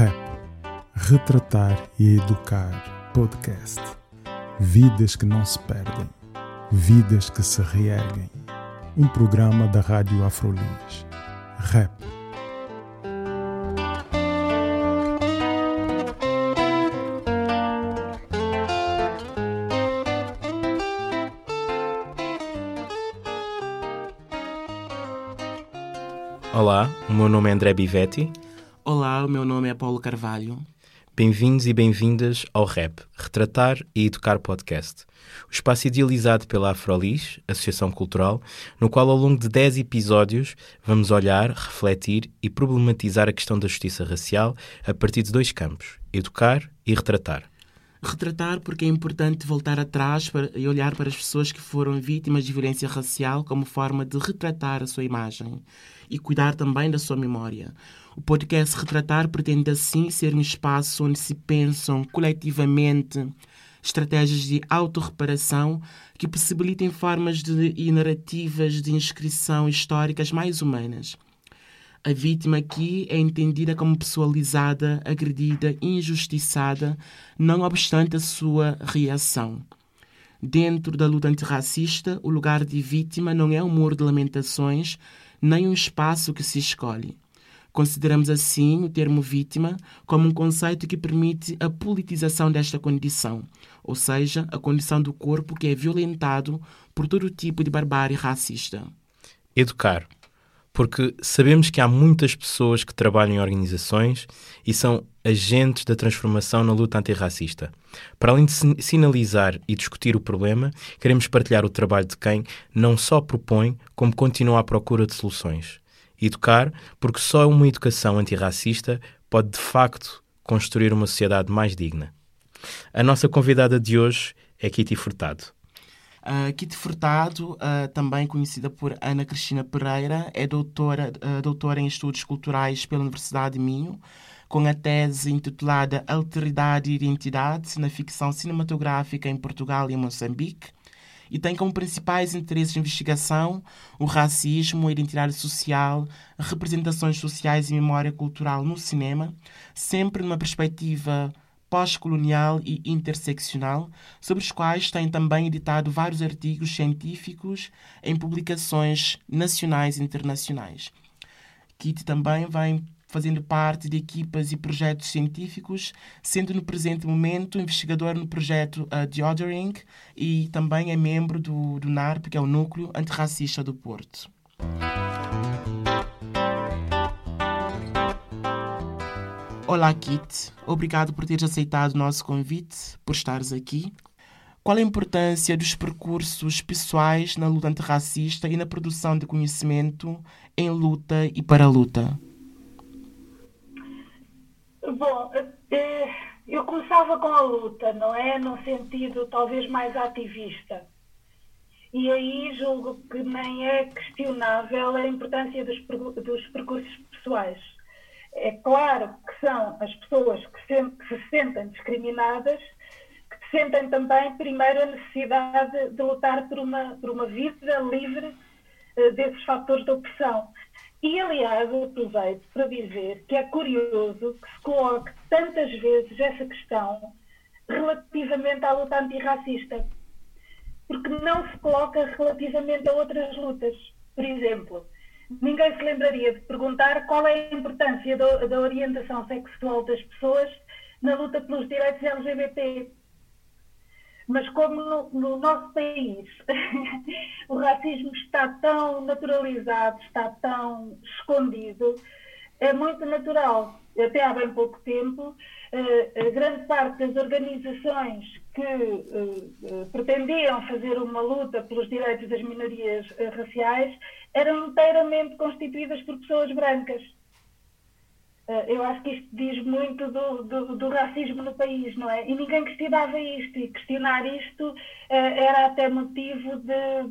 RAP Retratar e Educar Podcast. Vidas que não se perdem, vidas que se reerguem. Um programa da Rádio Afrolis. RAP Olá, o meu nome é André Bivetti. Olá, o meu nome é Paulo Carvalho. Bem-vindos e bem-vindas ao REP, Retratar e Educar Podcast, o espaço idealizado pela Afrolis, Associação Cultural, no qual ao longo de 10 episódios vamos olhar, refletir e problematizar a questão da justiça racial a partir de dois campos, educar e retratar. Retratar porque é importante voltar atrás para, e olhar para as pessoas que foram vítimas de violência racial como forma de retratar a sua imagem e cuidar também da sua memória. O podcast Retratar pretende assim ser um espaço onde se pensam coletivamente estratégias de autorreparação que possibilitem formas de, e narrativas de inscrição históricas mais humanas. A vítima aqui é entendida como pessoalizada, agredida, injustiçada, não obstante a sua reação. Dentro da luta antirracista, o lugar de vítima não é um muro de lamentações, nem um espaço que se escolhe. Consideramos assim o termo vítima como um conceito que permite a politização desta condição, ou seja, a condição do corpo que é violentado por todo tipo de barbárie racista. Educar porque sabemos que há muitas pessoas que trabalham em organizações e são agentes da transformação na luta antirracista. Para além de sinalizar e discutir o problema, queremos partilhar o trabalho de quem não só propõe, como continua à procura de soluções. Educar, porque só uma educação antirracista pode de facto construir uma sociedade mais digna. A nossa convidada de hoje é Kitty Furtado. Uh, Kitty Furtado, uh, também conhecida por Ana Cristina Pereira, é doutora, uh, doutora em Estudos Culturais pela Universidade de Minho, com a tese intitulada Alteridade e Identidade na Ficção Cinematográfica em Portugal e Moçambique, e tem como principais interesses de investigação o racismo, a identidade social, representações sociais e memória cultural no cinema, sempre numa perspectiva pós-colonial e interseccional, sobre os quais tem também editado vários artigos científicos em publicações nacionais e internacionais. Kitty também vai fazendo parte de equipas e projetos científicos, sendo no presente momento investigador no projeto uh, Deodering e também é membro do, do NARP, que é o Núcleo Antirracista do Porto. Olá, Kit. Obrigado por teres aceitado o nosso convite, por estares aqui. Qual a importância dos percursos pessoais na luta antirracista e na produção de conhecimento em luta e para luta? Bom, eh, eu começava com a luta, não é? Num sentido talvez mais ativista. E aí julgo que nem é questionável a importância dos, dos percursos pessoais é claro que são as pessoas que se, que se sentem discriminadas que sentem também, primeiro, a necessidade de lutar por uma, por uma vida livre uh, desses fatores de opressão. E, aliás, aproveito para dizer que é curioso que se coloque tantas vezes essa questão relativamente à luta antirracista, porque não se coloca relativamente a outras lutas. Por exemplo, ninguém se lembraria de perguntar qual é a importância da, da orientação sexual das pessoas na luta pelos direitos LGBT. Mas como no, no nosso país o racismo está tão naturalizado, está tão escondido, é muito natural. Até há bem pouco tempo, eh, grande parte das organizações que uh, pretendiam fazer uma luta pelos direitos das minorias raciais eram inteiramente constituídas por pessoas brancas. Eu acho que isto diz muito do, do, do, racismo no país, não é? E ninguém questionava isto, e questionar isto era até motivo de,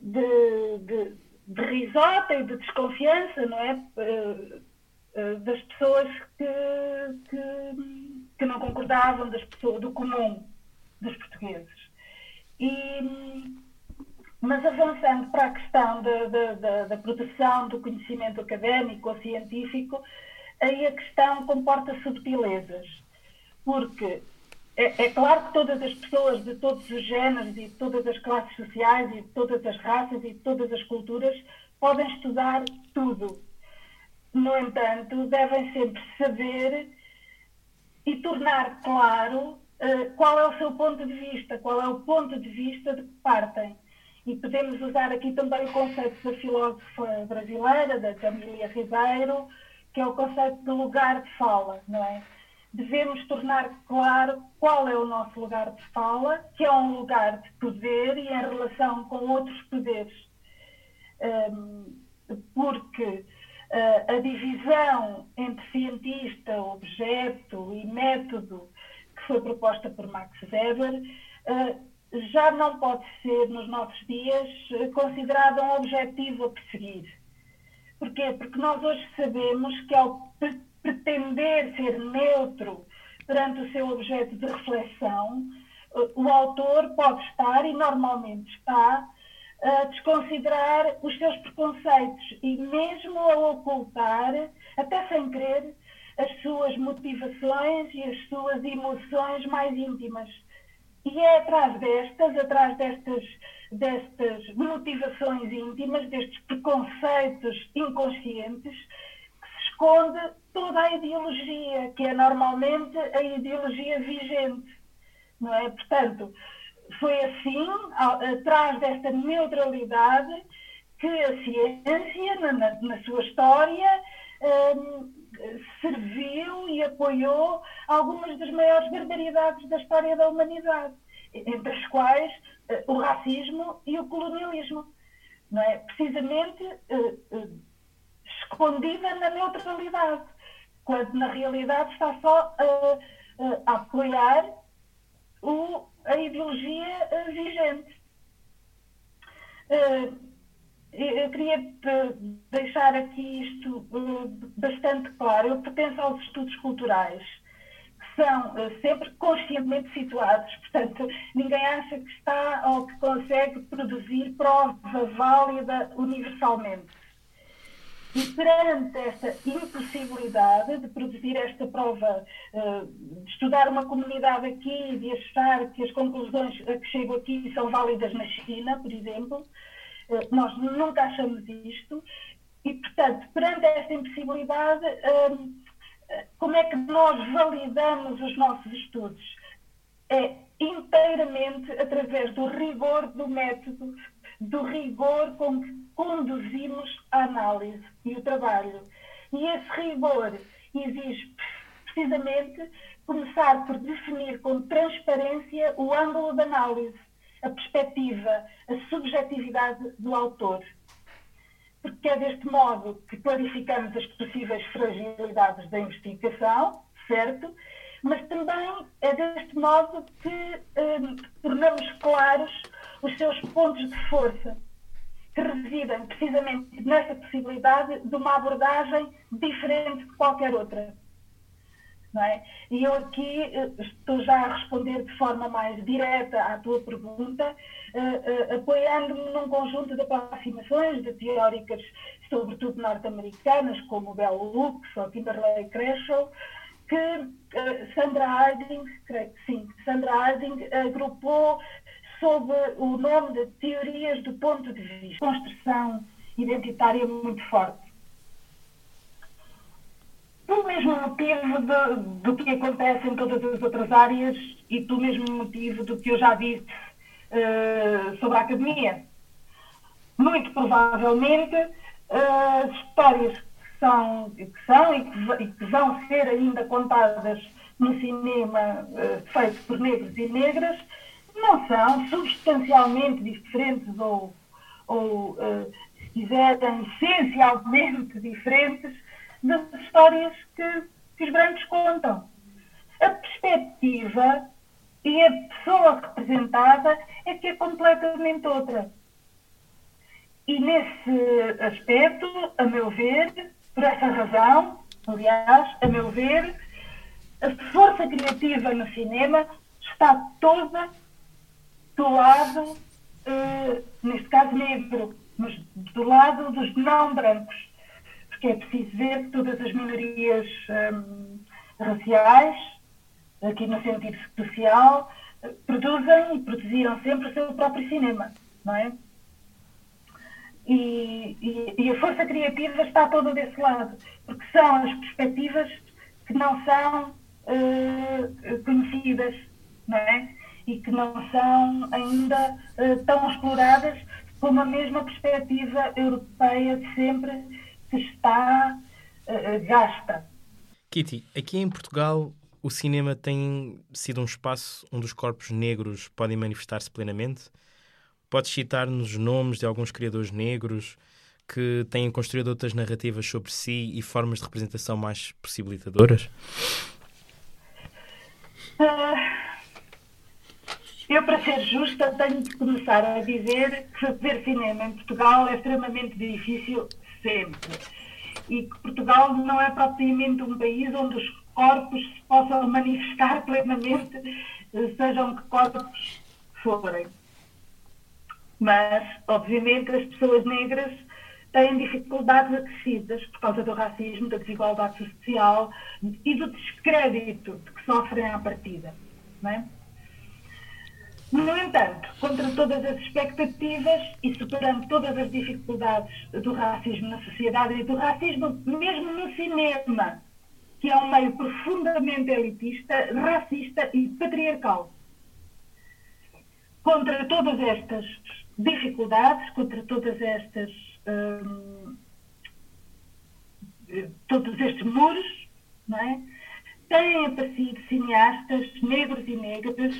de, de, de, risota e de desconfiança, não é? Das pessoas que, que, que não concordavam, das pessoas, do comum dos portugueses. E, mas avançando para a questão da, produção do conhecimento académico ou científico, aí a questão comporta subtilezas. Porque é, é, claro que todas as pessoas de todos os géneros e de todas as classes sociais e de todas as raças e de todas as culturas podem estudar tudo. No entanto, devem sempre saber e tornar claro uh, qual é o seu ponto de vista, qual é o ponto de vista de que partem. E podemos usar aqui também o conceito da filósofa brasileira, da Camila Ribeiro, que é o conceito de lugar de fala, não é? Devemos tornar claro qual é o nosso lugar de fala, que é um lugar de poder e em relação com outros poderes. Um, porque uh, a divisão entre cientista, objeto e método que foi proposta por Max Weber uh, já não pode ser, nos nossos dias, considerada um objetivo a perseguir. Porquê? Porque nós hoje sabemos que ao pretender ser neutro perante o seu objeto de reflexão, o autor pode estar, e normalmente está, a desconsiderar os seus preconceitos e mesmo a ocultar, até sem querer, as suas motivações e as suas emoções mais íntimas. E é atrás destas, atrás destas, destas motivações íntimas, destes preconceitos inconscientes, que se esconde toda a ideologia, que é normalmente a ideologia vigente. Não é? Portanto, foi assim, atrás desta neutralidade, que a ciência, na, na sua história, um, serviu e apoiou algumas das maiores barbaridades da história da humanidade, entre as quais uh, o racismo e o colonialismo. Não é? Precisamente uh, uh, escondida na neutralidade, quando na realidade está só a apoiar o, a ideologia vigente. Eu queria deixar aqui isto eh, bastante claro. Eu pertenço aos estudos culturais, que são eh, sempre conscientemente situados, portanto, ninguém acha que está ou que consegue produzir prova válida universalmente. E perante esta impossibilidade de produzir esta prova, eh, de estudar uma comunidade aqui e de achar que as conclusões a que chego aqui são válidas na China, por exemplo, eh, nós nunca achamos isto e, portanto, perante esta impossibilidade, hum, eh, como é que nós validamos os nossos estudos? É inteiramente através do rigor do método, do rigor com que conduzimos a análise e o trabalho. E esse rigor exige precisamente começar por definir com transparência o ângulo de análise a perspectiva, a subjetividade do autor. Porque é deste modo que clarificamos as possíveis fragilidades da investigação, certo? Mas também é deste modo que hum, tornamos claros os seus pontos de força, que residem precisamente nessa possibilidade de uma abordagem diferente de qualquer outra. É? E eu aqui eh, estou já a responder de forma mais direta à tua pergunta, uh, uh, apoiando-me num conjunto de aproximações de teóricas, sobretudo norte-americanas, como Bell Hooks ou Kimberley Crenshaw, que Sandra Harding, sim, Sandra Harding agrupou sob o nome de teorias do ponto de vista, construção identitária muito forte pelo mesmo motivo de, do que acontece em todas as outras áreas e pelo mesmo motivo do que eu já disse uh, sobre a academia. Muito provavelmente, uh, as histórias que são, que são e, que, e que vão ser ainda contadas no cinema uh, feito por negros e negras não são substancialmente diferentes ou, ou uh, se quiserem, essencialmente diferentes das histórias que, que os brancos contam. A perspectiva e a pessoa representada é que é completamente outra. E nesse aspecto, a meu ver, por essa razão, aliás, a meu ver, a força criativa no cinema está toda do lado, eh, neste caso negro, mas do lado dos não brancos que é preciso ver que todas as minorias hum, raciais, aqui no sentido social, produzem e produziram sempre o seu próprio cinema, não é? E, e, e, a força criativa está toda desse lado, porque são as perspectivas que não são uh, conhecidas, não é? E que não são ainda uh, tão exploradas como a mesma perspectiva europeia de sempre que está uh, gasta. Kitty, aqui em Portugal o cinema tem sido um espaço onde os corpos negros podem manifestar-se plenamente? Podes citar-nos nomes de alguns criadores negros que têm construído outras narrativas sobre si e formas de representação mais possibilitadoras? Uh, eu, para ser justa, tenho de começar a dizer que fazer cinema em Portugal é extremamente difícil sempre. E que Portugal não é propriamente um país onde os corpos se possam manifestar plenamente, sejam que corpos forem. Mas, obviamente, as pessoas negras têm dificuldades acrescidas por causa do racismo, da desigualdade social e do descrédito de que sofrem à partida. Não é? No entanto, contra todas as expectativas e superando todas as dificuldades do racismo na sociedade e do racismo mesmo no cinema, que é um meio profundamente elitista, racista e patriarcal. Contra todas estas dificuldades, contra todas estas hum, todos estes muros, não é? Têm aparecido cineastas negros e negras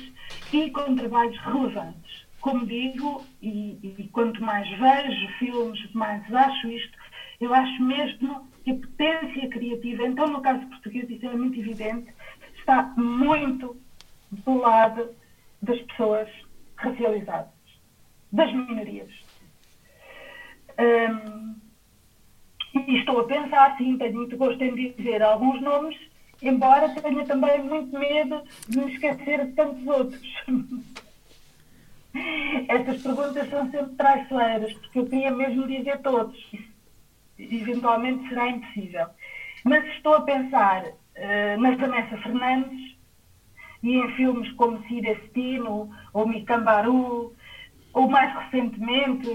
e com trabalhos relevantes. Como digo, e, e quanto mais vejo filmes, mais acho isto, eu acho mesmo que a potência criativa, então no caso português isso é muito evidente, está muito do lado das pessoas racializadas, das minorias. Um, e estou a pensar, sim, tenho muito gosto em dizer alguns nomes, embora tenha também muito medo de me esquecer de tantos outros. Estas perguntas são sempre traiçoeiras, porque eu queria mesmo dizer todos eventualmente será impossível. Mas estou a pensar uh, na Vanessa Fernandes e em filmes como Destino ou Micambaru, ou mais recentemente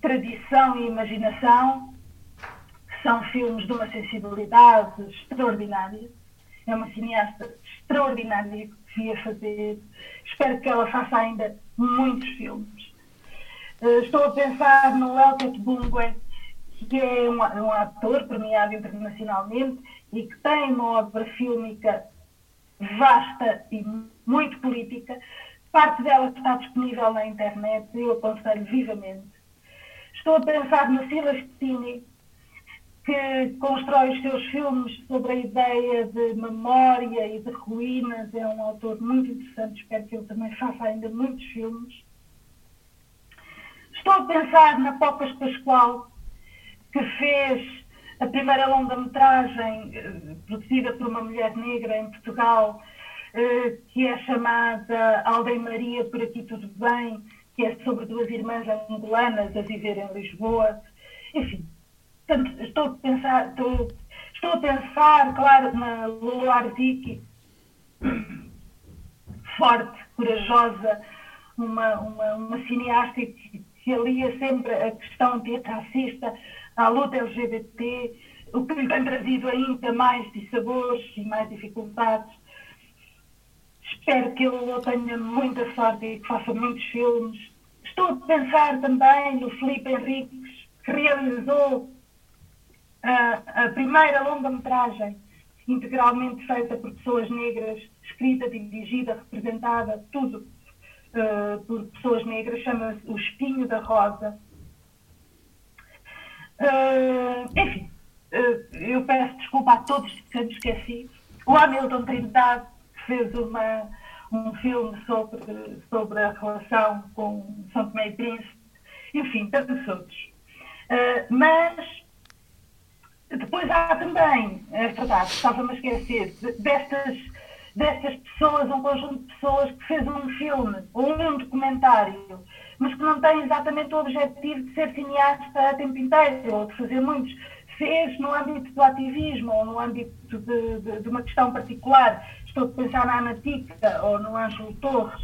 Tradição e Imaginação, que são filmes de uma sensibilidade extraordinária. É uma cineasta extraordinária que devia fazer. Espero que ela faça ainda muitos filmes. Uh, estou a pensar no Elket Bungwe, que é um, um ator premiado internacionalmente e que tem uma obra fílmica vasta e muito política. Parte dela está disponível na internet e eu aconselho vivamente. Estou a pensar no Silas Pettini, que constrói os seus filmes sobre a ideia de memória e de ruínas. É um autor muito interessante, espero que ele também faça ainda muitos filmes. Estou a pensar na Pocas Pascoal, que fez a primeira longa-metragem eh, produzida por uma mulher negra em Portugal, eh, que é chamada Aldeia Maria, por aqui tudo bem, que é sobre duas irmãs angolanas a viver em Lisboa. Enfim, estou a pensar, estou, estou a pensar, claro, na Lulu Arzic, forte, corajosa, uma, uma, uma cineasta que, que alia sempre a questão antirracista à luta LGBT, o que lhe tem trazido ainda mais dissabores e mais dificuldades. Espero que ele tenha muita sorte e que faça muitos filmes. Estou a pensar também no Felipe Henriques, que realizou a, a primeira longa-metragem integralmente feita por pessoas negras, escrita, dirigida, representada, tudo uh, por pessoas negras, chama-se O Espinho da Rosa. Uh, enfim, uh, eu peço desculpa a todos que me esqueci. O Hamilton Trindade fez uma, um filme sobre, sobre a relação com São Tomé e Príncipe. Enfim, tantos outros. Mas depois há também, é verdade, estava-me a esquecer, destas, destas pessoas, um conjunto de pessoas que fez um filme ou um documentário mas que não tem exatamente o objetivo de ser cineasta a tempo inteiro, ou de fazer muitos. fez no âmbito do ativismo ou no âmbito de, de, de uma questão particular. Estou a pensar na Ana Tica ou no Ângelo Torres,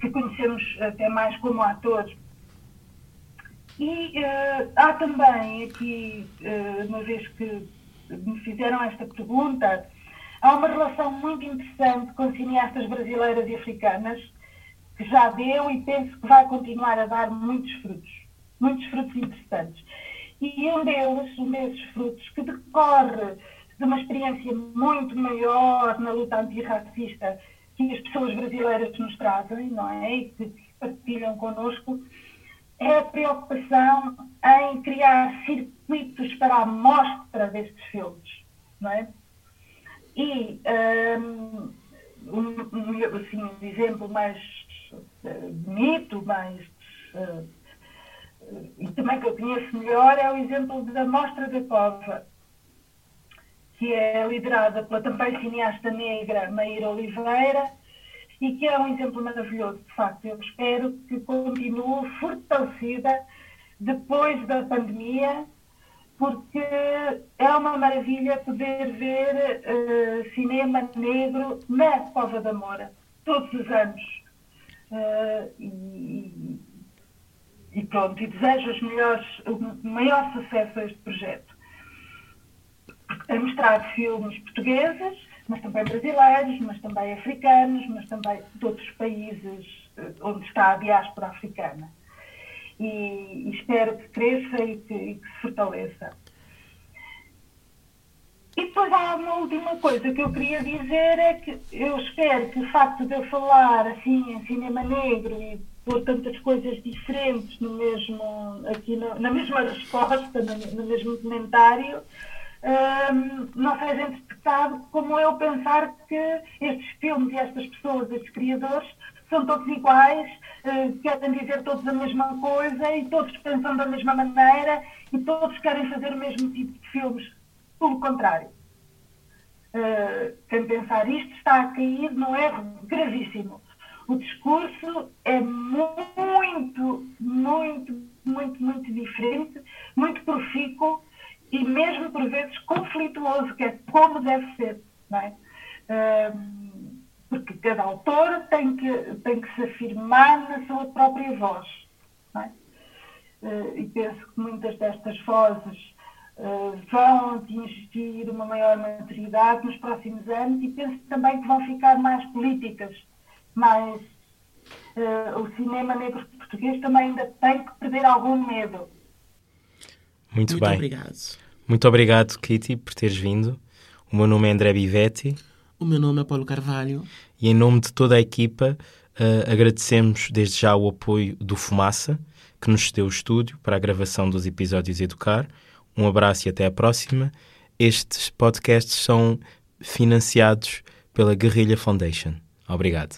que conhecemos até mais como atores. E uh, há também aqui, uh, uma vez que me fizeram esta pergunta, há uma relação muito interessante com cineastas brasileiras e africanas, que já deu e penso que vai continuar a dar muitos frutos, muitos frutos interessantes. E um deles, um desses frutos, que decorre de uma experiência muito maior na luta antirracista que as pessoas brasileiras nos trazem, não é? E que partilham connosco, é a preocupação em criar circuitos para a mostra destes filmes, não é? E um, um, assim, um exemplo mais uh, bonito, mais uh, e também que eu conheço melhor é o exemplo da Mostra da Cova, que é liderada pela também cineasta negra Maíra Oliveira e que é um exemplo maravilhoso, de facto. Eu espero que continue fortalecida depois da pandemia, porque é uma maravilha poder ver uh, cinema negro na Cova da Moura, todos os anos. Uh, e, e pronto, e desejo melhores, o maior sucesso a este projeto. Tem mostrado filmes portugueses, mas também brasileiros, mas também africanos, mas também de outros países eh, onde está a diáspora africana. E, e espero que cresça e que, e que se fortaleça. E depois há uma última coisa que eu queria dizer, é que eu espero que o facto de eu falar assim em cinema negro e pôr tantas coisas diferentes no mesmo, aqui no, na mesma resposta, no, no mesmo comentário, um, não seja interpretado como eu pensar que estes filmes e estas pessoas, estes criadores, são todos iguais, uh, querem dizer todos a mesma coisa e todos pensam da mesma maneira e todos querem fazer o mesmo tipo de filmes. Pelo contrário. Uh, quem pensar isto está a cair num erro gravíssimo o discurso é muito, muito, muito, muito diferente, muito profícuo e mesmo por vezes conflituoso, que é como deve ser. Não é? Porque cada autor tem que, tem que se afirmar na sua própria voz. É? Uh, e penso que muitas destas vozes uh, vão atingir uma maior maturidade nos próximos anos e penso também que vão ficar mais políticas mas uh, o cinema negro português também ainda tem que perder algum medo. Muito, Muito bem. obrigado. Muito obrigado, Kitty, por teres vindo. O meu nome é André Bivetti. O meu nome é Paulo Carvalho. E em nome de toda a equipa, uh, agradecemos desde já o apoio do Fumaça, que nos cedeu o estúdio para a gravação dos episódios Educar. Um abraço e até à próxima. Estes podcasts são financiados pela Guerrilha Foundation. Obrigado.